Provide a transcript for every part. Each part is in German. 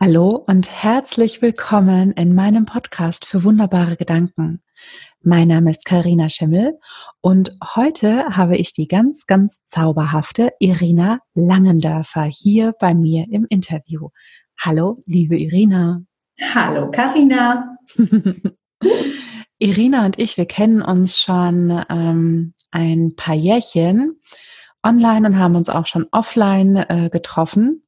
Hallo und herzlich willkommen in meinem Podcast für wunderbare Gedanken. Mein Name ist Karina Schimmel und heute habe ich die ganz, ganz zauberhafte Irina Langendörfer hier bei mir im Interview. Hallo, liebe Irina. Hallo, Karina. Irina und ich, wir kennen uns schon ähm, ein paar Jährchen online und haben uns auch schon offline äh, getroffen.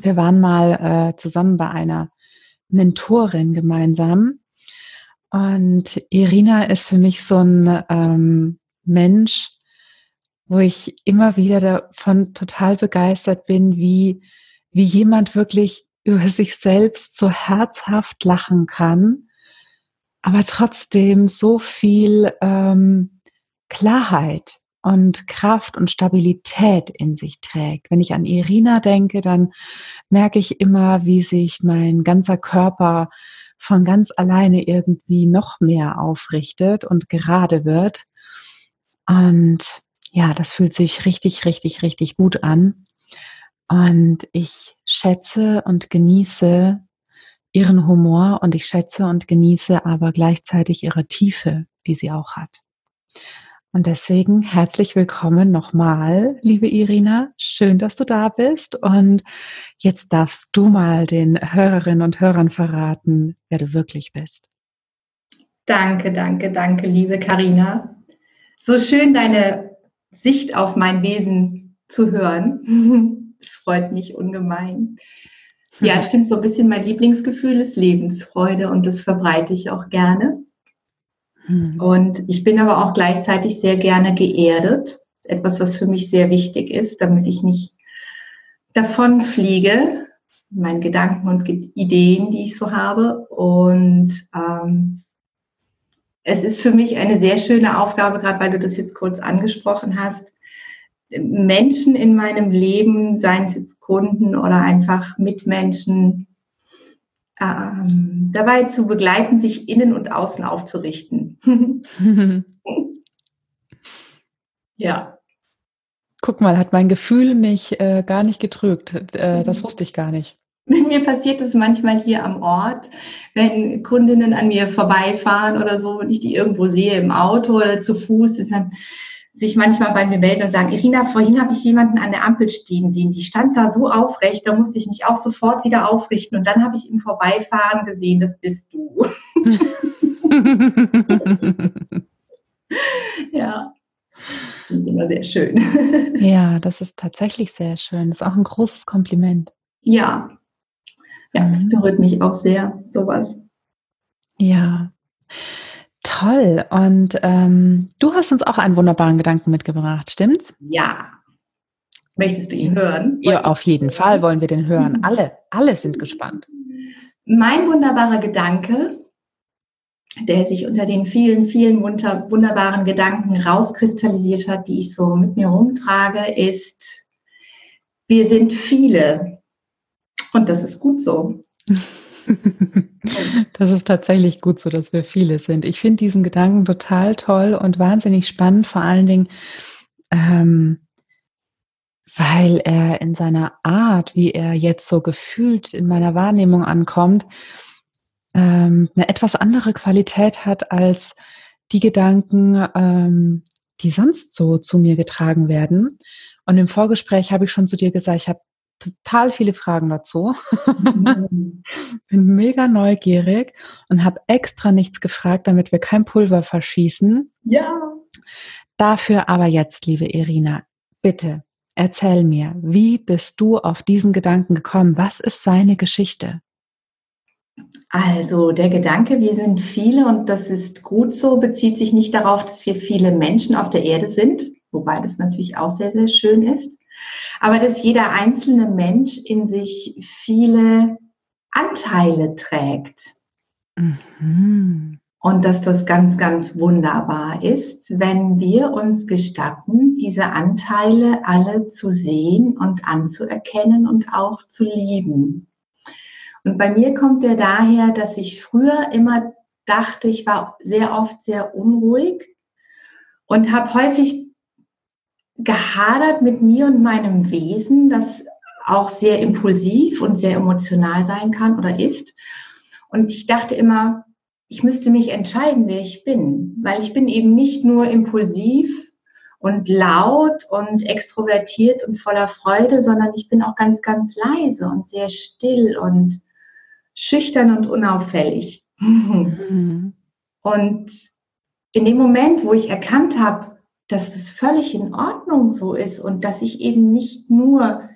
Wir waren mal äh, zusammen bei einer Mentorin gemeinsam. Und Irina ist für mich so ein ähm, Mensch, wo ich immer wieder davon total begeistert bin, wie, wie jemand wirklich über sich selbst so herzhaft lachen kann, aber trotzdem so viel ähm, Klarheit und Kraft und Stabilität in sich trägt. Wenn ich an Irina denke, dann merke ich immer, wie sich mein ganzer Körper von ganz alleine irgendwie noch mehr aufrichtet und gerade wird. Und ja, das fühlt sich richtig, richtig, richtig gut an. Und ich schätze und genieße ihren Humor und ich schätze und genieße aber gleichzeitig ihre Tiefe, die sie auch hat. Und deswegen herzlich willkommen nochmal, liebe Irina. Schön, dass du da bist. Und jetzt darfst du mal den Hörerinnen und Hörern verraten, wer du wirklich bist. Danke, danke, danke, liebe Karina. So schön deine Sicht auf mein Wesen zu hören. Es freut mich ungemein. Ja, stimmt, so ein bisschen mein Lieblingsgefühl ist Lebensfreude und das verbreite ich auch gerne. Mhm. Und ich bin aber auch gleichzeitig sehr gerne geerdet. Etwas, was für mich sehr wichtig ist, damit ich nicht davon fliege, meinen Gedanken und Ideen, die ich so habe. Und ähm, es ist für mich eine sehr schöne Aufgabe, gerade weil du das jetzt kurz angesprochen hast, Menschen in meinem Leben, seien es jetzt Kunden oder einfach Mitmenschen, ähm, dabei zu begleiten, sich innen und außen aufzurichten. ja. Guck mal, hat mein Gefühl mich äh, gar nicht getrügt. Äh, das wusste ich gar nicht. Mir passiert es manchmal hier am Ort, wenn Kundinnen an mir vorbeifahren oder so und ich die irgendwo sehe im Auto oder zu Fuß, ist dann sich manchmal bei mir melden und sagen, Irina, vorhin habe ich jemanden an der Ampel stehen sehen, die stand da so aufrecht, da musste ich mich auch sofort wieder aufrichten und dann habe ich im Vorbeifahren gesehen, das bist du. ja. Das ist immer sehr schön. Ja, das ist tatsächlich sehr schön. Das ist auch ein großes Kompliment. Ja. Ja, es mhm. berührt mich auch sehr, sowas. Ja. Toll. Und ähm, du hast uns auch einen wunderbaren Gedanken mitgebracht, stimmt's? Ja. Möchtest du ihn hören? Ja, auf jeden Fall wollen wir den hören. Alle, alle sind gespannt. Mein wunderbarer Gedanke, der sich unter den vielen, vielen wunderbaren Gedanken rauskristallisiert hat, die ich so mit mir rumtrage, ist, wir sind viele. Und das ist gut so. Das ist tatsächlich gut so, dass wir viele sind. Ich finde diesen Gedanken total toll und wahnsinnig spannend, vor allen Dingen, ähm, weil er in seiner Art, wie er jetzt so gefühlt in meiner Wahrnehmung ankommt, ähm, eine etwas andere Qualität hat als die Gedanken, ähm, die sonst so zu mir getragen werden. Und im Vorgespräch habe ich schon zu dir gesagt, ich habe total viele Fragen dazu. Mhm. Bin mega neugierig und habe extra nichts gefragt, damit wir kein Pulver verschießen. Ja. Dafür aber jetzt, liebe Irina, bitte erzähl mir, wie bist du auf diesen Gedanken gekommen? Was ist seine Geschichte? Also der Gedanke, wir sind viele und das ist gut so, bezieht sich nicht darauf, dass wir viele Menschen auf der Erde sind, wobei das natürlich auch sehr, sehr schön ist, aber dass jeder einzelne Mensch in sich viele Anteile trägt. Mhm. Und dass das ganz, ganz wunderbar ist, wenn wir uns gestatten, diese Anteile alle zu sehen und anzuerkennen und auch zu lieben. Und bei mir kommt er daher, dass ich früher immer dachte, ich war sehr oft sehr unruhig und habe häufig gehadert mit mir und meinem Wesen, das auch sehr impulsiv und sehr emotional sein kann oder ist. Und ich dachte immer, ich müsste mich entscheiden, wer ich bin, weil ich bin eben nicht nur impulsiv und laut und extrovertiert und voller Freude, sondern ich bin auch ganz, ganz leise und sehr still und schüchtern und unauffällig. Mhm. Und in dem Moment, wo ich erkannt habe, dass das völlig in Ordnung so ist und dass ich eben nicht nur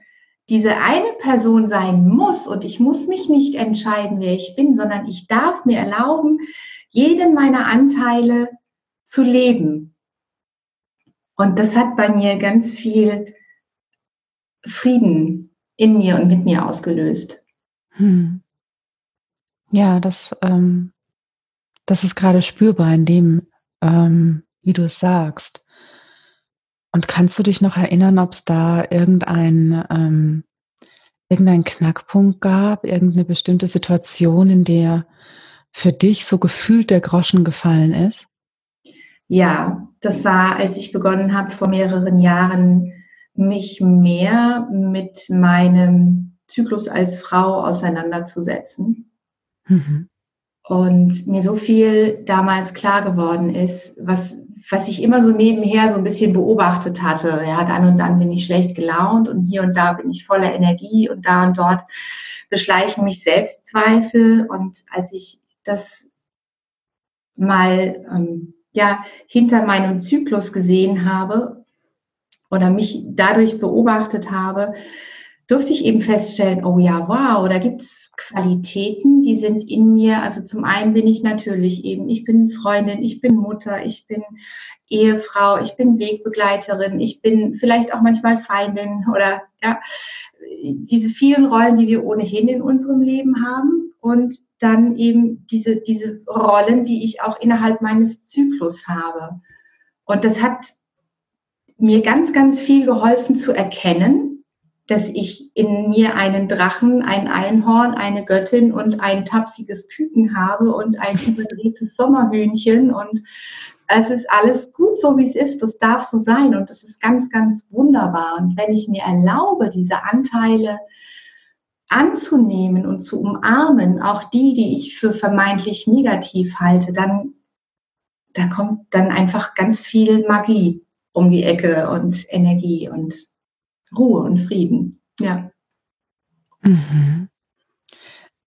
diese eine Person sein muss und ich muss mich nicht entscheiden, wer ich bin, sondern ich darf mir erlauben, jeden meiner Anteile zu leben. Und das hat bei mir ganz viel Frieden in mir und mit mir ausgelöst. Hm. Ja, das, ähm, das ist gerade spürbar in dem, ähm, wie du es sagst. Und kannst du dich noch erinnern, ob es da irgendein, ähm, irgendeinen Knackpunkt gab, irgendeine bestimmte Situation, in der für dich so gefühlt der Groschen gefallen ist? Ja, das war, als ich begonnen habe, vor mehreren Jahren mich mehr mit meinem Zyklus als Frau auseinanderzusetzen. Mhm. Und mir so viel damals klar geworden ist, was was ich immer so nebenher so ein bisschen beobachtet hatte. Ja, dann und dann bin ich schlecht gelaunt und hier und da bin ich voller Energie und da und dort beschleichen mich Selbstzweifel. Und als ich das mal ähm, ja hinter meinem Zyklus gesehen habe oder mich dadurch beobachtet habe, durfte ich eben feststellen, oh ja, wow, da gibt es Qualitäten, die sind in mir. Also zum einen bin ich natürlich eben, ich bin Freundin, ich bin Mutter, ich bin Ehefrau, ich bin Wegbegleiterin, ich bin vielleicht auch manchmal Feindin oder ja, diese vielen Rollen, die wir ohnehin in unserem Leben haben und dann eben diese, diese Rollen, die ich auch innerhalb meines Zyklus habe. Und das hat mir ganz, ganz viel geholfen zu erkennen, dass ich in mir einen Drachen, ein Einhorn, eine Göttin und ein tapsiges Küken habe und ein überdrehtes Sommerhühnchen und es ist alles gut so, wie es ist. Das darf so sein und das ist ganz, ganz wunderbar. Und wenn ich mir erlaube, diese Anteile anzunehmen und zu umarmen, auch die, die ich für vermeintlich negativ halte, dann, dann kommt dann einfach ganz viel Magie um die Ecke und Energie und Ruhe und Frieden. Ja. Mhm.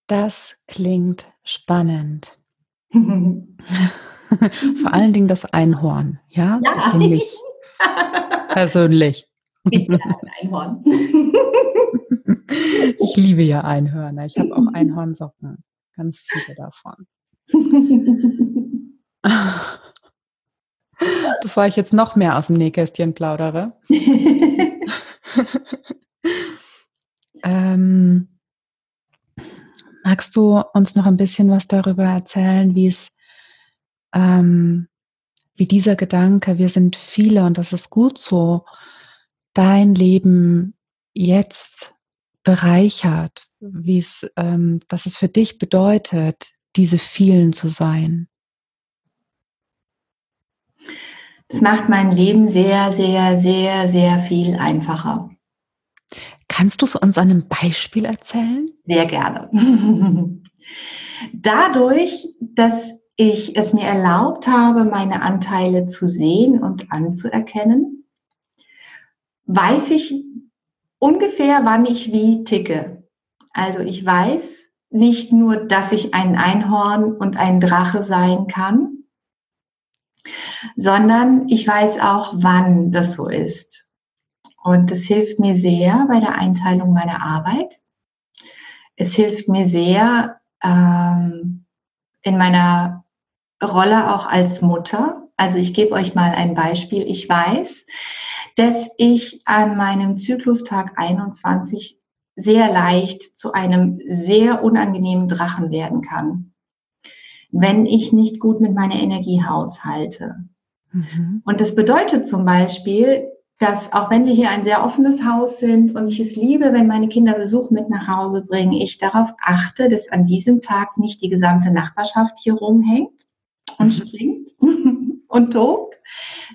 Das klingt spannend. Vor allen Dingen das Einhorn, ja? ja. So mich persönlich. Ich bin ein Einhorn. ich liebe ja Einhörner. Ich habe auch Einhornsocken. Ganz viele davon. Bevor ich jetzt noch mehr aus dem Nähkästchen plaudere. ähm, magst du uns noch ein bisschen was darüber erzählen, wie es, ähm, wie dieser Gedanke, wir sind viele und das ist gut so, dein Leben jetzt bereichert, wie es, ähm, was es für dich bedeutet, diese vielen zu sein? Es macht mein Leben sehr, sehr, sehr, sehr viel einfacher. Kannst du es uns an einem Beispiel erzählen? Sehr gerne. Dadurch, dass ich es mir erlaubt habe, meine Anteile zu sehen und anzuerkennen, weiß ich ungefähr, wann ich wie ticke. Also ich weiß nicht nur, dass ich ein Einhorn und ein Drache sein kann, sondern ich weiß auch, wann das so ist. Und das hilft mir sehr bei der Einteilung meiner Arbeit. Es hilft mir sehr ähm, in meiner Rolle auch als Mutter. Also ich gebe euch mal ein Beispiel. Ich weiß, dass ich an meinem Zyklustag 21 sehr leicht zu einem sehr unangenehmen Drachen werden kann wenn ich nicht gut mit meiner Energie haushalte. Mhm. Und das bedeutet zum Beispiel, dass auch wenn wir hier ein sehr offenes Haus sind und ich es liebe, wenn meine Kinder Besuch mit nach Hause bringen, ich darauf achte, dass an diesem Tag nicht die gesamte Nachbarschaft hier rumhängt und mhm. springt und tobt,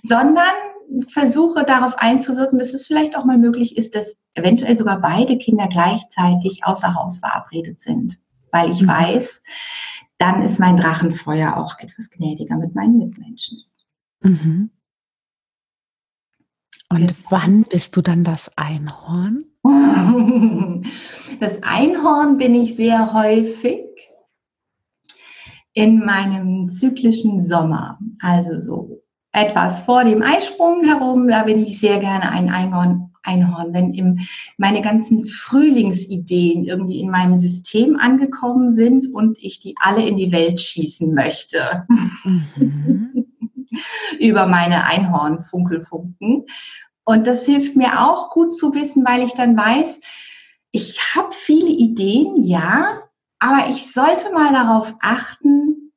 sondern versuche darauf einzuwirken, dass es vielleicht auch mal möglich ist, dass eventuell sogar beide Kinder gleichzeitig außer Haus verabredet sind. Weil ich mhm. weiß, dann ist mein Drachenfeuer auch etwas gnädiger mit meinen Mitmenschen. Mhm. Und wann bist du dann das Einhorn? Das Einhorn bin ich sehr häufig in meinem zyklischen Sommer. Also so etwas vor dem Eisprung herum, da bin ich sehr gerne ein Einhorn. Einhorn, wenn im, meine ganzen Frühlingsideen irgendwie in meinem System angekommen sind und ich die alle in die Welt schießen möchte. Mhm. Über meine Einhorn-Funkelfunken. Und das hilft mir auch gut zu wissen, weil ich dann weiß, ich habe viele Ideen, ja, aber ich sollte mal darauf achten,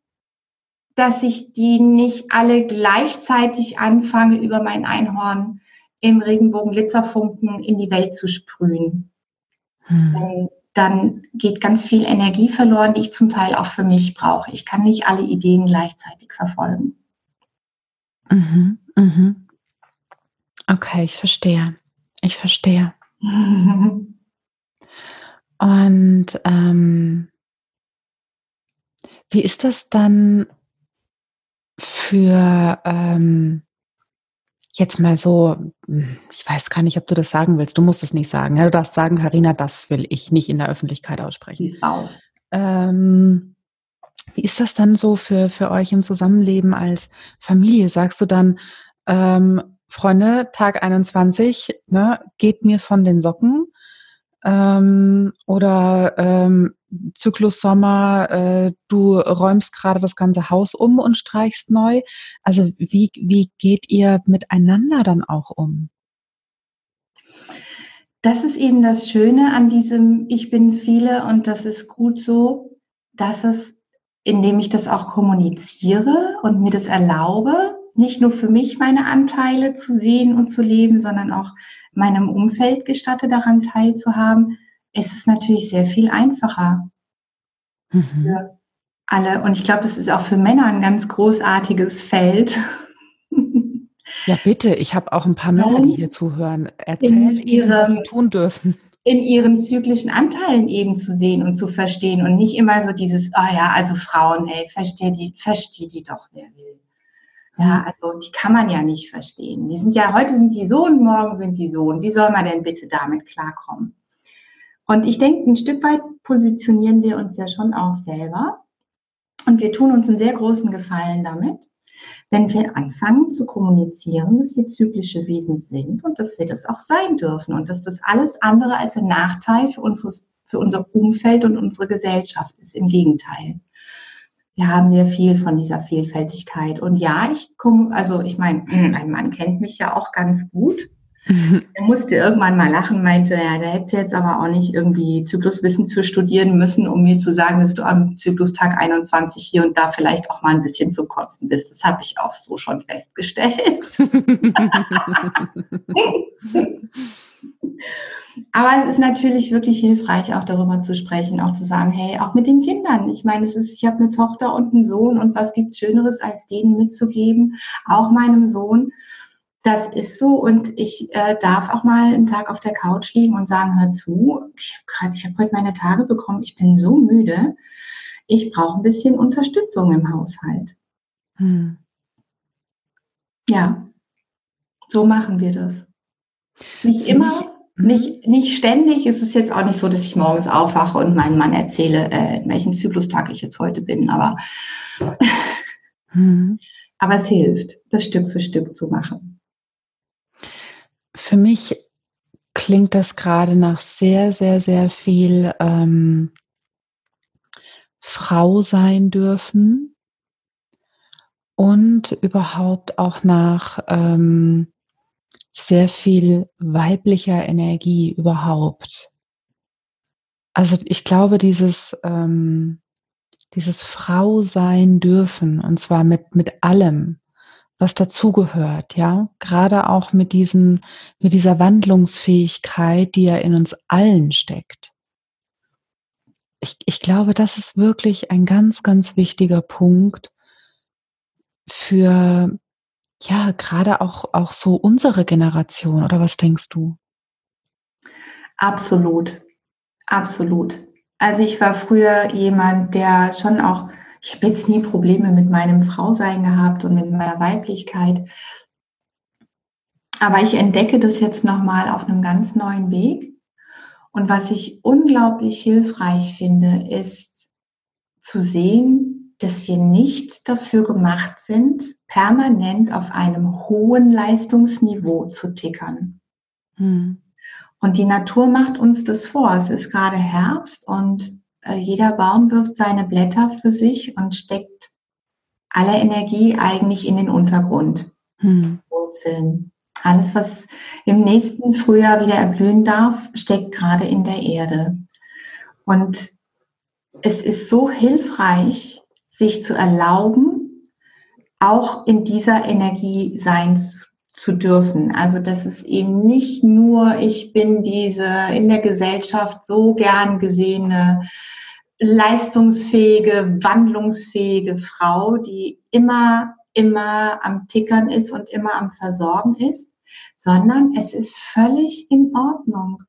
dass ich die nicht alle gleichzeitig anfange, über mein Einhorn im Regenbogen Glitzerfunken in die Welt zu sprühen. Hm. Dann geht ganz viel Energie verloren, die ich zum Teil auch für mich brauche. Ich kann nicht alle Ideen gleichzeitig verfolgen. Mhm, mhm. Okay, ich verstehe. Ich verstehe. Und ähm, wie ist das dann für ähm, jetzt mal so, ich weiß gar nicht, ob du das sagen willst, du musst es nicht sagen. Du darfst sagen, Karina, das will ich nicht in der Öffentlichkeit aussprechen. Wie ist aus? Ähm, wie ist das dann so für, für euch im Zusammenleben als Familie? Sagst du dann, ähm, Freunde, Tag 21, ne, geht mir von den Socken. Ähm, oder ähm, Zyklus Sommer, äh, du räumst gerade das ganze Haus um und streichst neu. Also wie, wie geht ihr miteinander dann auch um? Das ist eben das Schöne an diesem Ich bin viele und das ist gut so, dass es, indem ich das auch kommuniziere und mir das erlaube, nicht nur für mich meine Anteile zu sehen und zu leben, sondern auch meinem Umfeld gestatte, daran teilzuhaben, ist es natürlich sehr viel einfacher mhm. für alle. Und ich glaube, das ist auch für Männer ein ganz großartiges Feld. Ja, bitte, ich habe auch ein paar Männer, die hier zuhören. Erzähl ihnen, was sie tun dürfen in ihren zyklischen Anteilen eben zu sehen und zu verstehen und nicht immer so dieses, oh ja, also Frauen, hey, versteh die, versteh die doch, wer will. Ja, also die kann man ja nicht verstehen. Die sind ja, heute sind die so und morgen sind die so. Und wie soll man denn bitte damit klarkommen? Und ich denke, ein Stück weit positionieren wir uns ja schon auch selber. Und wir tun uns einen sehr großen Gefallen damit, wenn wir anfangen zu kommunizieren, dass wir zyklische Wesen sind und dass wir das auch sein dürfen und dass das alles andere als ein Nachteil für, unseres, für unser Umfeld und unsere Gesellschaft ist. Im Gegenteil wir haben sehr viel von dieser Vielfältigkeit. Und ja, ich komme, also ich meine, ein Mann kennt mich ja auch ganz gut. Er musste irgendwann mal lachen, meinte, ja, da hätte jetzt aber auch nicht irgendwie Zykluswissen für studieren müssen, um mir zu sagen, dass du am Zyklustag 21 hier und da vielleicht auch mal ein bisschen zu kotzen bist. Das habe ich auch so schon festgestellt. Aber es ist natürlich wirklich hilfreich, auch darüber zu sprechen, auch zu sagen, hey, auch mit den Kindern. Ich meine, es ist, ich habe eine Tochter und einen Sohn und was gibt's Schöneres, als denen mitzugeben, auch meinem Sohn. Das ist so und ich äh, darf auch mal einen Tag auf der Couch liegen und sagen, hör zu, ich habe gerade, ich habe heute meine Tage bekommen, ich bin so müde, ich brauche ein bisschen Unterstützung im Haushalt. Hm. Ja, so machen wir das. Nicht immer, Mhm. Nicht, nicht ständig. Es ist jetzt auch nicht so, dass ich morgens aufwache und meinem Mann erzähle, äh, in welchem Zyklustag ich jetzt heute bin, aber, mhm. aber es hilft, das Stück für Stück zu machen. Für mich klingt das gerade nach sehr, sehr, sehr viel ähm, Frau sein dürfen und überhaupt auch nach ähm, sehr viel weiblicher Energie überhaupt. Also ich glaube, dieses, ähm, dieses Frau sein dürfen, und zwar mit, mit allem, was dazugehört, ja, gerade auch mit diesen, mit dieser Wandlungsfähigkeit, die ja in uns allen steckt. Ich, ich glaube, das ist wirklich ein ganz, ganz wichtiger Punkt für ja, gerade auch, auch so unsere Generation, oder was denkst du? Absolut, absolut. Also ich war früher jemand, der schon auch, ich habe jetzt nie Probleme mit meinem Frausein gehabt und mit meiner Weiblichkeit. Aber ich entdecke das jetzt nochmal auf einem ganz neuen Weg. Und was ich unglaublich hilfreich finde, ist zu sehen, dass wir nicht dafür gemacht sind, permanent auf einem hohen Leistungsniveau zu tickern. Hm. Und die Natur macht uns das vor. Es ist gerade Herbst und jeder Baum wirft seine Blätter für sich und steckt alle Energie eigentlich in den Untergrund. Hm. Wurzeln. Alles, was im nächsten Frühjahr wieder erblühen darf, steckt gerade in der Erde. Und es ist so hilfreich, sich zu erlauben, auch in dieser Energie sein zu dürfen. Also dass es eben nicht nur, ich bin diese in der Gesellschaft so gern gesehene, leistungsfähige, wandlungsfähige Frau, die immer, immer am Tickern ist und immer am Versorgen ist, sondern es ist völlig in Ordnung,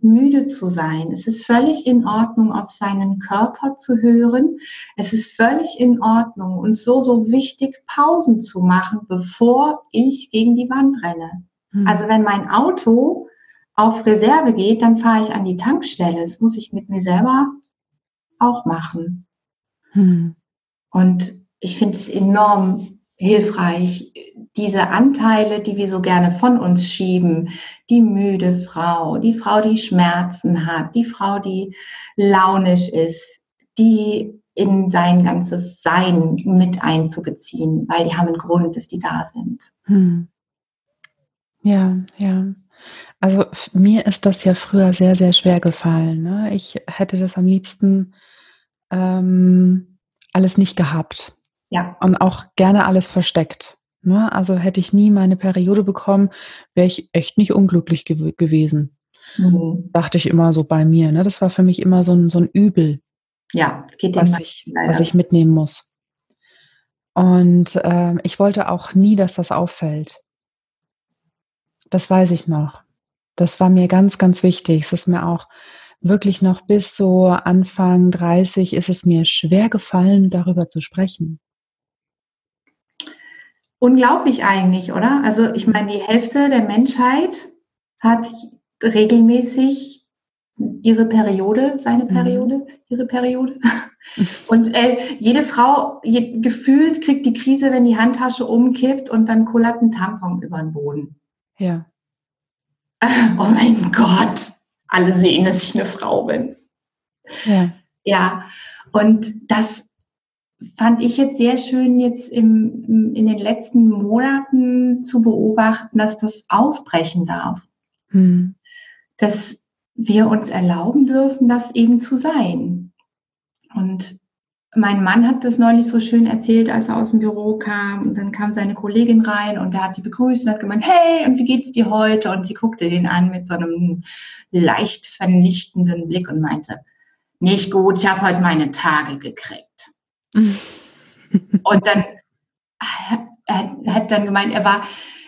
müde zu sein. Es ist völlig in Ordnung, auf seinen Körper zu hören. Es ist völlig in Ordnung und so, so wichtig, Pausen zu machen, bevor ich gegen die Wand renne. Hm. Also wenn mein Auto auf Reserve geht, dann fahre ich an die Tankstelle. Das muss ich mit mir selber auch machen. Hm. Und ich finde es enorm hilfreich, diese Anteile, die wir so gerne von uns schieben, die müde Frau, die Frau, die Schmerzen hat, die Frau, die launisch ist, die in sein ganzes Sein mit einzubeziehen, weil die haben einen Grund, dass die da sind. Hm. Ja, ja. Also mir ist das ja früher sehr, sehr schwer gefallen. Ne? Ich hätte das am liebsten ähm, alles nicht gehabt. Ja. Und auch gerne alles versteckt. Ne? Also hätte ich nie meine Periode bekommen, wäre ich echt nicht unglücklich gew gewesen. Mhm. Dachte ich immer so bei mir. Ne? Das war für mich immer so ein, so ein Übel. Ja, geht was ich, was ich mitnehmen muss. Und äh, ich wollte auch nie, dass das auffällt. Das weiß ich noch. Das war mir ganz, ganz wichtig. Es ist mir auch wirklich noch bis so Anfang 30 ist es mir schwer gefallen, darüber zu sprechen. Unglaublich eigentlich, oder? Also ich meine, die Hälfte der Menschheit hat regelmäßig ihre Periode, seine mhm. Periode, ihre Periode. Und äh, jede Frau je, gefühlt kriegt die Krise, wenn die Handtasche umkippt und dann kullert ein Tampon über den Boden. Ja. Oh mein Gott, alle sehen, dass ich eine Frau bin. Ja. Ja. Und das fand ich jetzt sehr schön, jetzt im, in den letzten Monaten zu beobachten, dass das aufbrechen darf. Hm. Dass wir uns erlauben dürfen, das eben zu sein. Und mein Mann hat das neulich so schön erzählt, als er aus dem Büro kam. Und dann kam seine Kollegin rein und er hat die begrüßt und hat gemeint, hey, und wie geht's dir heute? Und sie guckte den an mit so einem leicht vernichtenden Blick und meinte, nicht gut, ich habe heute meine Tage gekriegt. Und dann er, hat dann gemeint, er war,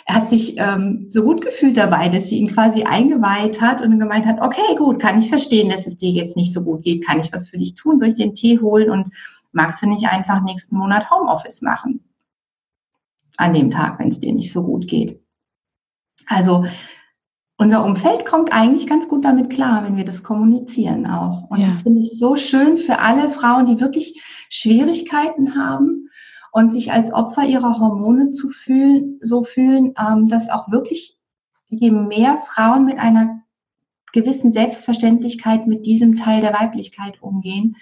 er hat sich ähm, so gut gefühlt dabei, dass sie ihn quasi eingeweiht hat und gemeint hat, okay, gut, kann ich verstehen, dass es dir jetzt nicht so gut geht, kann ich was für dich tun, soll ich den Tee holen und magst du nicht einfach nächsten Monat Homeoffice machen? An dem Tag, wenn es dir nicht so gut geht. Also unser Umfeld kommt eigentlich ganz gut damit klar, wenn wir das kommunizieren auch. Und ja. das finde ich so schön für alle Frauen, die wirklich Schwierigkeiten haben und sich als Opfer ihrer Hormone zu fühlen, so fühlen, ähm, dass auch wirklich je mehr Frauen mit einer gewissen Selbstverständlichkeit mit diesem Teil der Weiblichkeit umgehen,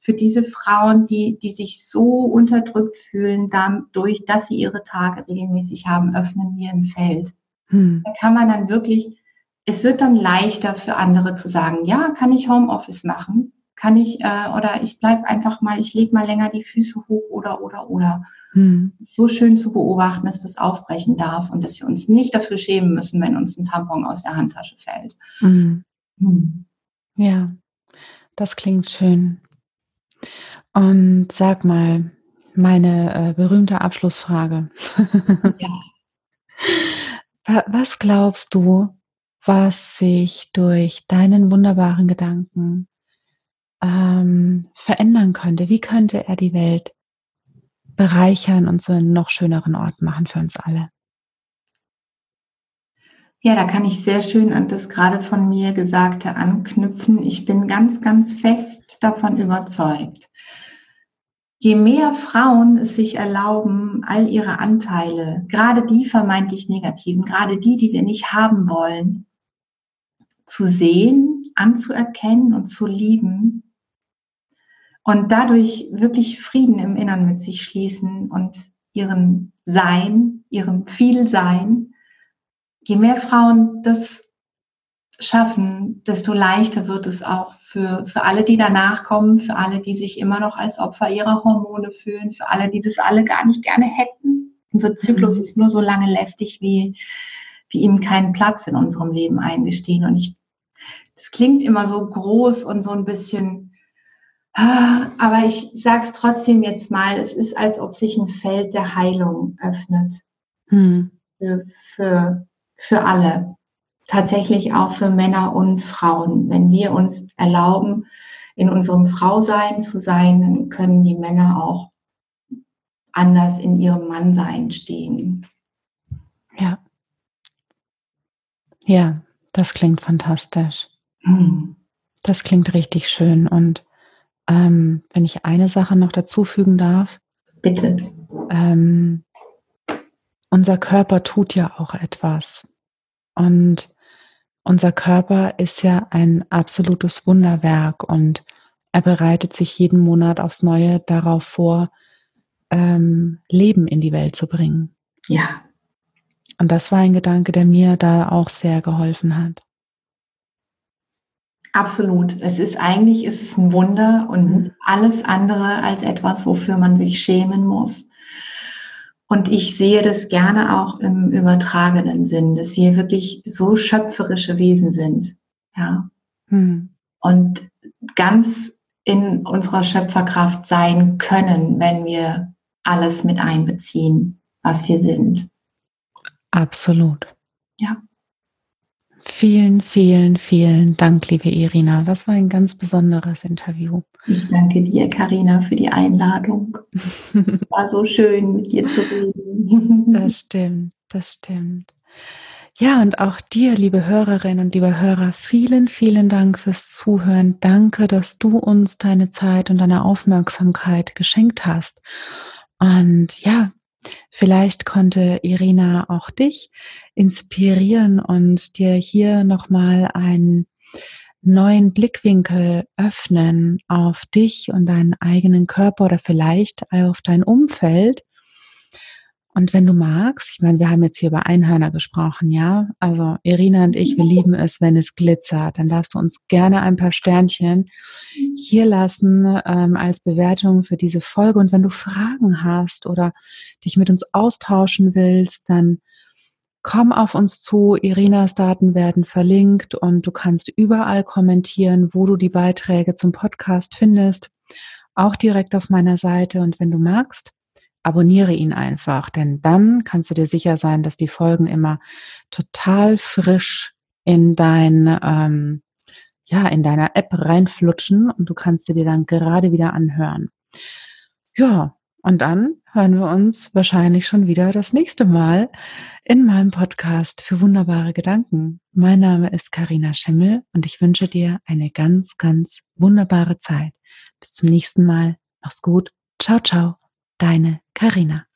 für diese Frauen, die, die sich so unterdrückt fühlen, dadurch, dass sie ihre Tage regelmäßig haben, öffnen wir ein Feld. Hm. Da kann man dann wirklich es wird dann leichter für andere zu sagen, ja, kann ich Homeoffice machen? Kann ich, äh, oder ich bleibe einfach mal, ich lege mal länger die Füße hoch oder, oder, oder. Hm. So schön zu beobachten, dass das aufbrechen darf und dass wir uns nicht dafür schämen müssen, wenn uns ein Tampon aus der Handtasche fällt. Hm. Hm. Ja, das klingt schön. Und sag mal, meine äh, berühmte Abschlussfrage. ja. Was glaubst du, was sich durch deinen wunderbaren Gedanken ähm, verändern könnte? Wie könnte er die Welt bereichern und zu einem noch schöneren Ort machen für uns alle? Ja, da kann ich sehr schön an das gerade von mir Gesagte anknüpfen. Ich bin ganz, ganz fest davon überzeugt. Je mehr Frauen es sich erlauben, all ihre Anteile, gerade die vermeintlich negativen, gerade die, die wir nicht haben wollen, zu sehen, anzuerkennen und zu lieben und dadurch wirklich Frieden im Innern mit sich schließen und ihren Sein, ihrem Vielsein je mehr Frauen das schaffen, desto leichter wird es auch für, für alle, die danach kommen, für alle, die sich immer noch als Opfer ihrer Hormone fühlen, für alle, die das alle gar nicht gerne hätten. Unser Zyklus mhm. ist nur so lange lästig, wie, wie ihm keinen Platz in unserem Leben eingestehen. Und ich, das klingt immer so groß und so ein bisschen, ah, aber ich sage es trotzdem jetzt mal, es ist, als ob sich ein Feld der Heilung öffnet. Für, für für alle, tatsächlich auch für Männer und Frauen. Wenn wir uns erlauben, in unserem Frausein zu sein, dann können die Männer auch anders in ihrem Mannsein stehen. Ja. Ja, das klingt fantastisch. Hm. Das klingt richtig schön. Und ähm, wenn ich eine Sache noch dazu fügen darf. Bitte. Ähm, unser Körper tut ja auch etwas. Und unser Körper ist ja ein absolutes Wunderwerk und er bereitet sich jeden Monat aufs Neue darauf vor, ähm, Leben in die Welt zu bringen. Ja. Und das war ein Gedanke, der mir da auch sehr geholfen hat. Absolut. Es ist eigentlich, es ist ein Wunder und mhm. alles andere als etwas, wofür man sich schämen muss. Und ich sehe das gerne auch im übertragenen Sinn, dass wir wirklich so schöpferische Wesen sind. Ja. Hm. Und ganz in unserer Schöpferkraft sein können, wenn wir alles mit einbeziehen, was wir sind. Absolut. Ja. Vielen, vielen, vielen Dank, liebe Irina. Das war ein ganz besonderes Interview. Ich danke dir, Karina, für die Einladung. War so schön, mit dir zu reden. Das stimmt, das stimmt. Ja, und auch dir, liebe Hörerinnen und liebe Hörer, vielen, vielen Dank fürs Zuhören. Danke, dass du uns deine Zeit und deine Aufmerksamkeit geschenkt hast. Und ja, Vielleicht konnte Irina auch dich inspirieren und dir hier nochmal einen neuen Blickwinkel öffnen auf dich und deinen eigenen Körper oder vielleicht auf dein Umfeld und wenn du magst, ich meine, wir haben jetzt hier über Einhörner gesprochen, ja? Also Irina und ich, wir lieben es, wenn es glitzert. Dann darfst du uns gerne ein paar Sternchen hier lassen ähm, als Bewertung für diese Folge. Und wenn du Fragen hast oder dich mit uns austauschen willst, dann komm auf uns zu. Irinas Daten werden verlinkt und du kannst überall kommentieren, wo du die Beiträge zum Podcast findest. Auch direkt auf meiner Seite. Und wenn du magst, abonniere ihn einfach, denn dann kannst du dir sicher sein, dass die Folgen immer total frisch in dein, ähm, ja, in deiner App reinflutschen und du kannst sie dir dann gerade wieder anhören. Ja, und dann hören wir uns wahrscheinlich schon wieder das nächste Mal in meinem Podcast für wunderbare Gedanken. Mein Name ist Karina Schimmel und ich wünsche dir eine ganz, ganz wunderbare Zeit. Bis zum nächsten Mal. Mach's gut. Ciao, ciao. Deine Karina.